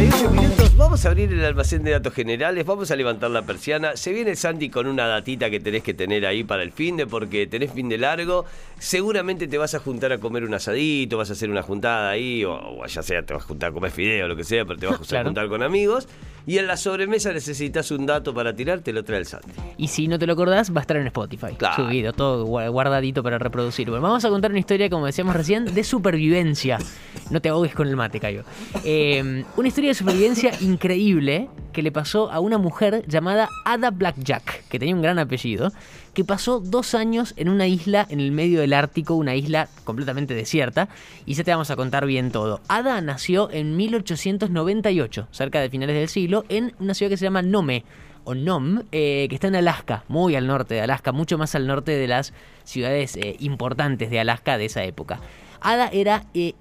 48 minutos, vamos a abrir el almacén de datos generales, vamos a levantar la persiana. Se viene Sandy con una datita que tenés que tener ahí para el fin de, porque tenés fin de largo. Seguramente te vas a juntar a comer un asadito, vas a hacer una juntada ahí, o, ya sea, te vas a juntar a comer fideo o lo que sea, pero te vas a juntar con amigos. Y en la sobremesa necesitas un dato para tirar, te lo trae el Sandy. Y si no te lo acordás, va a estar en Spotify. Claro. Subido, todo gua- guardadito para reproducir. Bueno, vamos a contar una historia, como decíamos recién, de supervivencia. No te ahogues con el mate, Cayo. Eh, una historia de supervivencia increíble que le pasó a una mujer llamada Ada Blackjack, que tenía un gran apellido, que pasó dos años en una isla en el medio del Ártico, una isla completamente desierta, y ya te vamos a contar bien todo. Ada nació en 1898, cerca de finales del siglo, en una ciudad que se llama Nome, o Nom, eh, que está en Alaska, muy al norte de Alaska, mucho más al norte de las ciudades eh, importantes de Alaska de esa época. Ada era eh,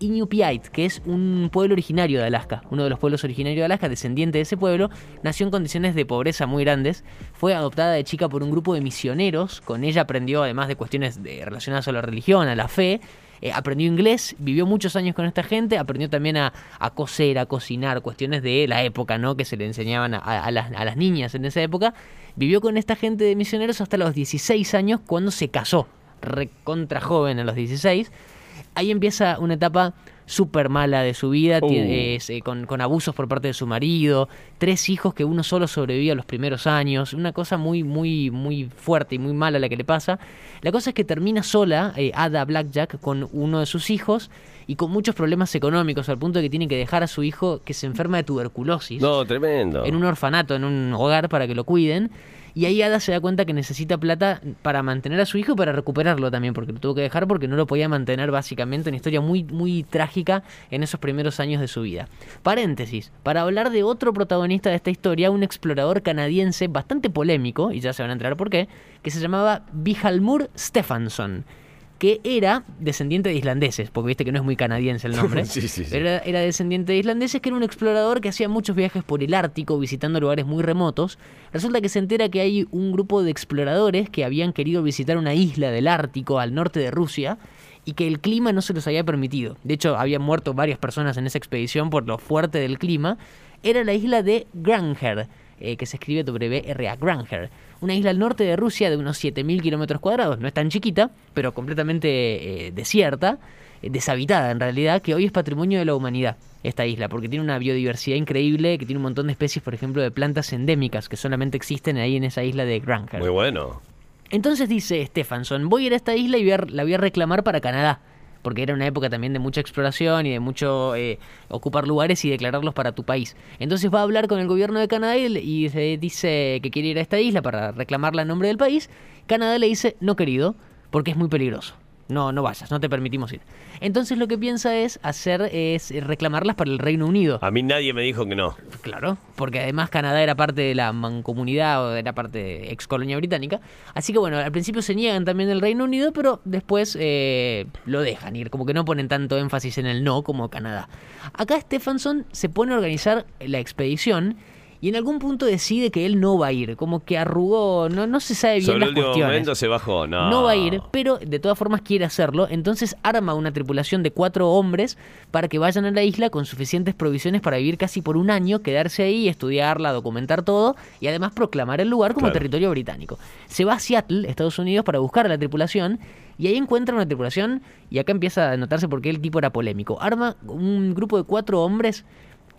que es un pueblo originario de Alaska, uno de los pueblos originarios de Alaska, descendiente de ese pueblo, nació en condiciones de pobreza muy grandes, fue adoptada de chica por un grupo de misioneros, con ella aprendió además de cuestiones de- relacionadas a la religión, a la fe, eh, aprendió inglés, vivió muchos años con esta gente, aprendió también a, coser, a cocinar, cuestiones de la época, ¿no? Que se le enseñaban a, a las, a las niñas en esa época. Vivió con esta gente de misioneros hasta los 16 años cuando se casó, recontra joven a los 16. Ahí empieza una etapa súper mala de su vida, Uh. tiene- es, eh, con, con abusos por parte de su marido, tres hijos que uno solo sobrevivía los primeros años, una cosa muy, muy, muy fuerte y muy mala la que le pasa. La cosa es que termina sola, eh, Ada Blackjack, con uno de sus hijos y con muchos problemas económicos, al punto de que tiene que dejar a su hijo que se enferma de tuberculosis No, tremendo. en un orfanato, en un hogar para que lo cuiden. Y ahí Ada se da cuenta que necesita plata para mantener a su hijo y para recuperarlo también, porque lo tuvo que dejar porque no lo podía mantener básicamente. Una historia muy, muy trágica en esos primeros años de su vida. Paréntesis, para hablar de otro protagonista de esta historia, un explorador canadiense bastante polémico, y ya se van a enterar por qué, que se llamaba Vijalmur Stefansson que era descendiente de islandeses, porque viste que no es muy canadiense el nombre. Sí, sí, sí. Era, era descendiente de islandeses, que era un explorador que hacía muchos viajes por el Ártico, visitando lugares muy remotos. Resulta que se entera que hay un grupo de exploradores que habían querido visitar una isla del Ártico al norte de Rusia y que el clima no se los había permitido. De hecho, habían muerto varias personas en esa expedición por lo fuerte del clima. Era la isla de Granger, eh, que se escribe W-R-A, Granger. Una isla al norte de Rusia de unos 7.000 kilómetros cuadrados. No es tan chiquita, pero completamente eh, desierta, eh, deshabitada en realidad, que hoy es patrimonio de la humanidad, esta isla, porque tiene una biodiversidad increíble, que tiene un montón de especies, por ejemplo, de plantas endémicas que solamente existen ahí en esa isla de Granger. Muy bueno. Entonces dice Stephenson, voy a ir a esta isla y voy a- la voy a reclamar para Canadá. Porque era una época también de mucha exploración y de mucho eh, ocupar lugares y declararlos para tu país. Entonces va a hablar con el gobierno de Canadá y, se dice que quiere ir a esta isla para reclamarla en nombre del país. Canadá le dice, no querido, porque es muy peligroso. No, no vayas, no te permitimos ir. Entonces lo que piensa es hacer, es reclamarlas para el Reino Unido. A mí nadie me dijo que no. Claro, porque además Canadá era parte de la mancomunidad o era parte de ex colonia británica. Así que bueno, al principio se niegan también del Reino Unido, pero después eh, lo dejan ir, como que no ponen tanto énfasis en el no como Canadá. Acá Stephenson se pone a organizar la expedición y en algún punto decide que él no va a ir, como que arrugó, no, no se sabe bien Sobre el las último cuestiones. momento se bajó. No. No va a ir, pero de todas formas quiere hacerlo. Entonces arma una tripulación de cuatro hombres para que vayan a la isla con suficientes provisiones para vivir casi por un año, quedarse ahí, estudiarla, documentar todo y además proclamar el lugar como Claro. territorio británico. Se va a Seattle, Estados Unidos, para buscar a la tripulación y ahí encuentra una tripulación y acá empieza a notarse por qué el tipo era polémico. Arma un grupo de cuatro hombres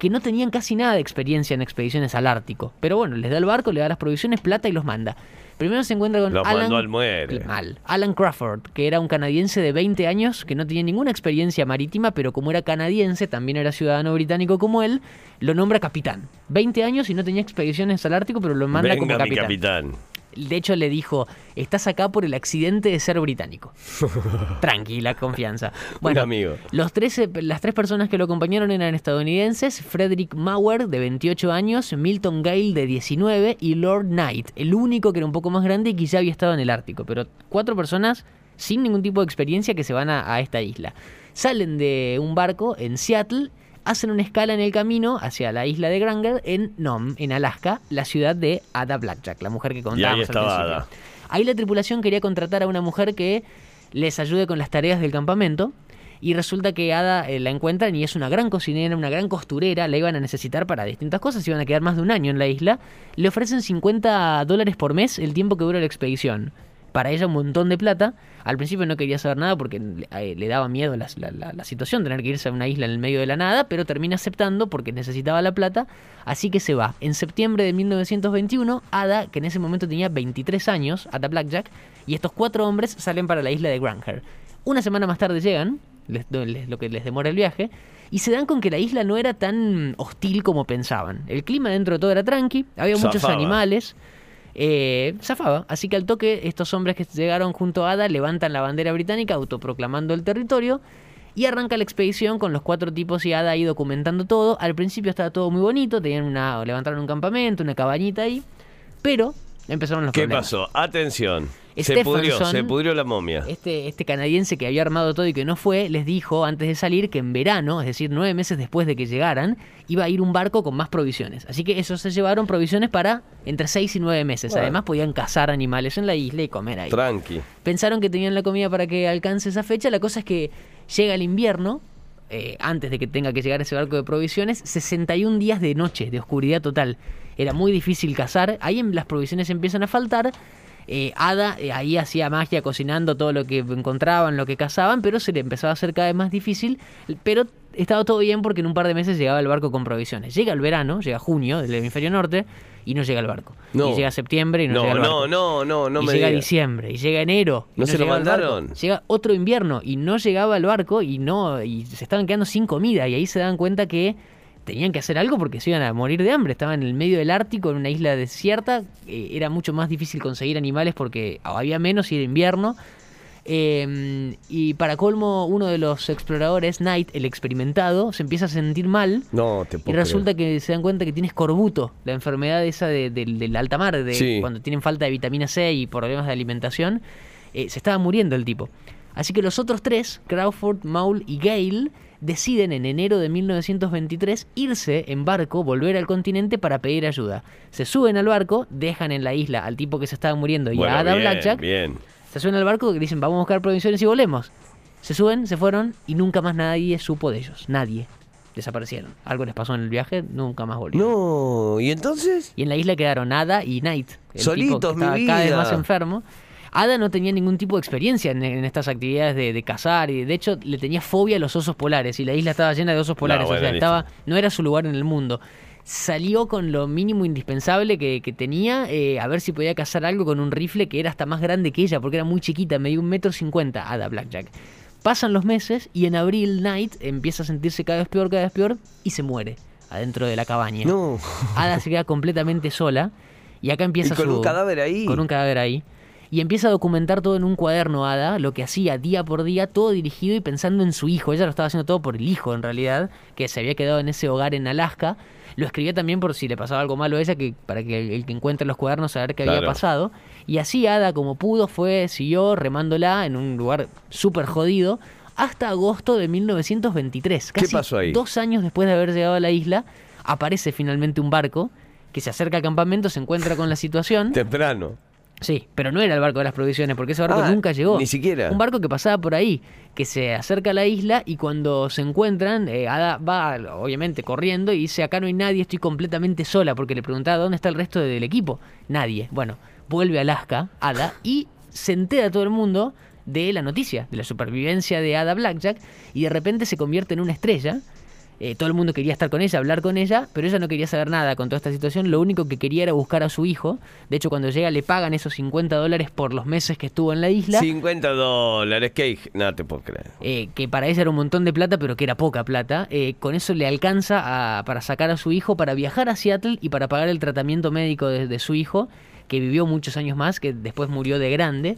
que no tenían casi nada de experiencia en expediciones al Ártico. Pero bueno, les da el barco, le da las provisiones, plata y los manda. Primero se encuentra con Los Alan, mandó al muere. Mal. Alan Crawford, que era un canadiense de 20 años que no tenía ninguna experiencia marítima, pero como era canadiense, también era ciudadano británico como él, lo nombra capitán. 20 años y no tenía expediciones al Ártico, pero lo manda Venga, como mi capitán. De hecho, le dijo, estás acá por el accidente de ser británico. Tranquila, confianza. Bueno, amigo. Los tres, las tres personas que lo acompañaron eran estadounidenses, Frederick Mauer, de 28 años, Milton Gale, de 19, y Lord Knight, el único que era un poco más grande y que ya había estado en el Ártico. Pero cuatro personas sin ningún tipo de experiencia que se van a, a esta isla. Salen de un barco en Seattle, hacen una escala en el camino hacia la isla de Granger en Nome, en Alaska, la ciudad de Ada Blackjack, la mujer que contábamos al estaba. Ada. Ahí la tripulación quería contratar a una mujer que les ayude con las tareas del campamento. Y resulta que Ada eh, la encuentran y es una gran cocinera, una gran costurera, la iban a necesitar para distintas cosas, iban a quedar más de un año en la isla. Le ofrecen 50 dólares por mes el tiempo que dura la expedición. Para ella un montón de plata. Al principio no quería saber nada porque eh, le daba miedo la, la, la, la situación, tener que irse a una isla en el medio de la nada, pero termina aceptando porque necesitaba la plata, así que se va. En septiembre de 1921, Ada, que en ese momento tenía 23 años, Ada Blackjack, y estos cuatro hombres salen para la isla de Granger. Una semana más tarde llegan, les, les, lo que les demora el viaje, y se dan con que la isla no era tan hostil como pensaban. El clima dentro de todo era tranqui, había muchos Zafaba. animales. Eh, zafaba, así que al toque estos hombres que llegaron junto a Ada levantan la bandera británica autoproclamando el territorio y arranca la expedición con los cuatro tipos y Ada ahí documentando todo. Al principio estaba todo muy bonito, tenían una, levantaron un campamento, una cabañita ahí, pero empezaron los ¿Qué problemas. pasó? Atención. Se pudrió, se pudrió la momia. Este, este canadiense que había armado todo y que no fue, les dijo antes de salir que en verano, es decir, nueve meses después de que llegaran, iba a ir un barco con más provisiones. Así que esos se llevaron provisiones para entre seis y nueve meses. Bueno. Además podían cazar animales en la isla y comer ahí. Tranqui. Pensaron que tenían la comida para que alcance esa fecha. La cosa es que llega el invierno, eh, antes de que tenga que llegar ese barco de provisiones, 61 días de noche, de oscuridad total. Era muy difícil cazar. Ahí en- las provisiones empiezan a faltar. Eh, Ada eh, ahí hacía magia cocinando todo lo que encontraban, lo que cazaban, pero se le empezaba a hacer cada vez más difícil. Pero estaba todo bien porque en un par de meses llegaba el barco con provisiones. Llega el verano, llega junio del hemisferio norte y no llega el barco. No. Y llega septiembre y no, No, llega el barco no, no, no, no y me llega diciembre, y llega enero. ¿No se lo mandaron? Llega otro invierno y no llegaba el barco y no y se estaban quedando sin comida. Y ahí se dan cuenta que tenían que hacer algo porque se iban a morir de hambre. Estaban en el medio del Ártico, en una isla desierta. eh, era mucho más difícil conseguir animales porque había menos y era invierno. Eh, y para colmo, uno de los exploradores, Knight, el experimentado, se empieza a sentir mal. No, te Y puedo resulta que se dan cuenta que tiene escorbuto, la enfermedad esa de, del- del alta mar, de Sí. cuando tienen falta de vitamina C y problemas de alimentación. eh, se estaba muriendo el tipo. Así que los otros tres, Crawford, Maul y Gale, deciden en enero de 1923 irse en barco, volver al continente para pedir ayuda. Se suben al barco, dejan en la isla al tipo que se estaba muriendo y Bueno, a Ada bien, Blackjack. Bien. Se suben al barco y dicen, vamos a buscar provisiones y volvemos. Se suben, se fueron y nunca más nadie supo de ellos. Nadie. Desaparecieron. Algo les pasó en el viaje, nunca más volvieron. No, ¿y entonces? Y en la isla quedaron Ada y Knight. El Solitos, tipo que mi estaba cada vez vida. más enfermo. Ada no tenía ningún tipo de experiencia en, en estas actividades de, de cazar y de hecho le tenía fobia a los osos polares y la isla estaba llena de osos polares, bueno, o sea, estaba, no era su lugar en el mundo. Salió con lo mínimo indispensable que, que tenía, eh, a ver si podía cazar algo con un rifle que era hasta más grande que ella, porque era muy chiquita, medía un metro cincuenta, Ada Blackjack. Pasan los meses y en abril Knight empieza a sentirse cada vez peor, cada vez peor y se muere adentro de la cabaña. No. Ada se queda completamente sola y acá empieza Y con su- un cadáver ahí. Con un cadáver ahí. Y empieza a documentar todo en un cuaderno Ada, lo que hacía día por día, todo dirigido y pensando en su hijo. Ella lo estaba haciendo todo por el hijo, en realidad, que se había quedado en ese hogar en Alaska. Lo escribía también por si le pasaba algo malo a ella, que para que el, que encuentre los cuadernos saber qué había pasado. Y así Ada, como pudo, fue, siguió remándola en un lugar súper jodido hasta agosto de 1923. ¿Qué Casi pasó ahí? Dos años después de haber llegado a la isla, aparece finalmente un barco que se acerca al campamento, se encuentra con la situación. Temprano. Sí, pero no era el barco de las provisiones, porque ese barco Ah, nunca llegó. ni siquiera. Un barco que pasaba por ahí, que se acerca a la isla y cuando se encuentran, eh, Ada va obviamente corriendo y dice, acá no hay nadie, estoy completamente sola, porque le preguntaba dónde está el resto del equipo. Nadie. Bueno, vuelve a Alaska, Ada, y se entera todo el mundo de la noticia, de la supervivencia de Ada Blackjack, y de repente se convierte en una estrella. Eh, todo el mundo quería estar con ella, hablar con ella, pero ella no quería saber nada con toda esta situación. Lo único que quería era buscar a su hijo. De hecho, cuando llega le pagan esos 50 dólares por los meses que estuvo en la isla. 50 dólares, que no te puedo creer. eh, que para ella era un montón de plata, pero que era poca plata. Eh, con eso le alcanza a- para sacar a su hijo, para viajar a Seattle y para pagar el tratamiento médico de, de su hijo, que vivió muchos años más, que después murió de grande.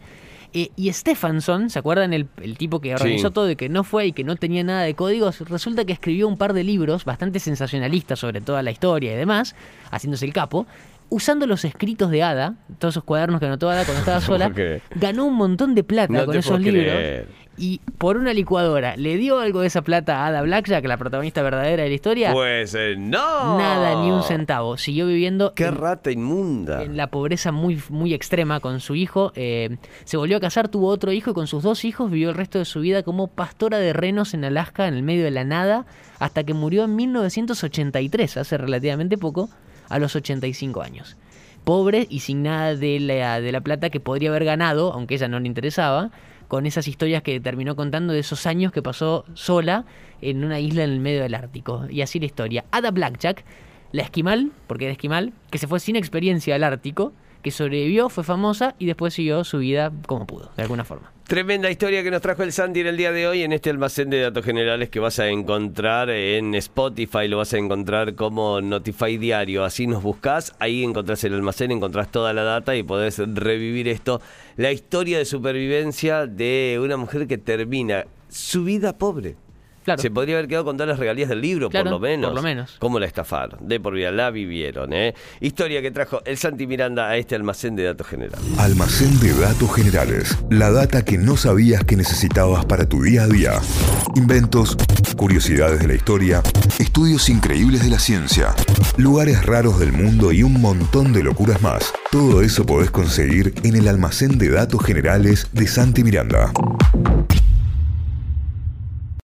Eh, y Stephenson, ¿se acuerdan el, el tipo que organizó Sí. todo y que no fue y que no tenía nada de códigos? Resulta que escribió un par de libros bastante sensacionalistas sobre toda la historia y demás, haciéndose el capo. Usando los escritos de Ada, todos esos cuadernos que anotó Ada cuando estaba sola, ganó un montón de plata No con esos libros. creer. Y por una licuadora, ¿le dio algo de esa plata a Ada Blackjack, la protagonista verdadera de la historia? Pues eh, no. Nada, ni un centavo. Siguió viviendo Qué en, rata inmunda. en la pobreza muy, muy extrema con su hijo. Eh, se volvió a casar, tuvo otro hijo y con sus dos hijos vivió el resto de su vida como pastora de renos en Alaska, en el medio de la nada, hasta que murió en 1983, hace relativamente poco, a los 85 años. Pobre y sin nada de la, de la plata que podría haber ganado, aunque ella no le interesaba, con esas historias que terminó contando de esos años que pasó sola en una isla en el medio del Ártico. Y así la historia. Ada Blackjack, la esquimal, porque era esquimal, que se fue sin experiencia al Ártico, que sobrevivió, fue famosa y después siguió su vida como pudo, de alguna forma. Tremenda historia que nos trajo el Santi en el día de hoy en este almacén de datos generales que vas a encontrar en Spotify, lo vas a encontrar como Notify Diario. Así nos buscás, ahí encontrás el almacén, encontrás toda la data y podés revivir esto. La historia de supervivencia de una mujer que termina su vida pobre. Claro. Se podría haber quedado con todas las regalías del libro, Claro, por lo menos. por lo menos. ¿Cómo la estafaron? De por vida, la vivieron, ¿eh? Historia que trajo el Santi Miranda a este almacén de datos generales. Almacén de datos generales. La data que no sabías que necesitabas para tu día a día. Inventos, curiosidades de la historia, estudios increíbles de la ciencia, lugares raros del mundo y un montón de locuras más. Todo eso podés conseguir en el almacén de datos generales de Santi Miranda.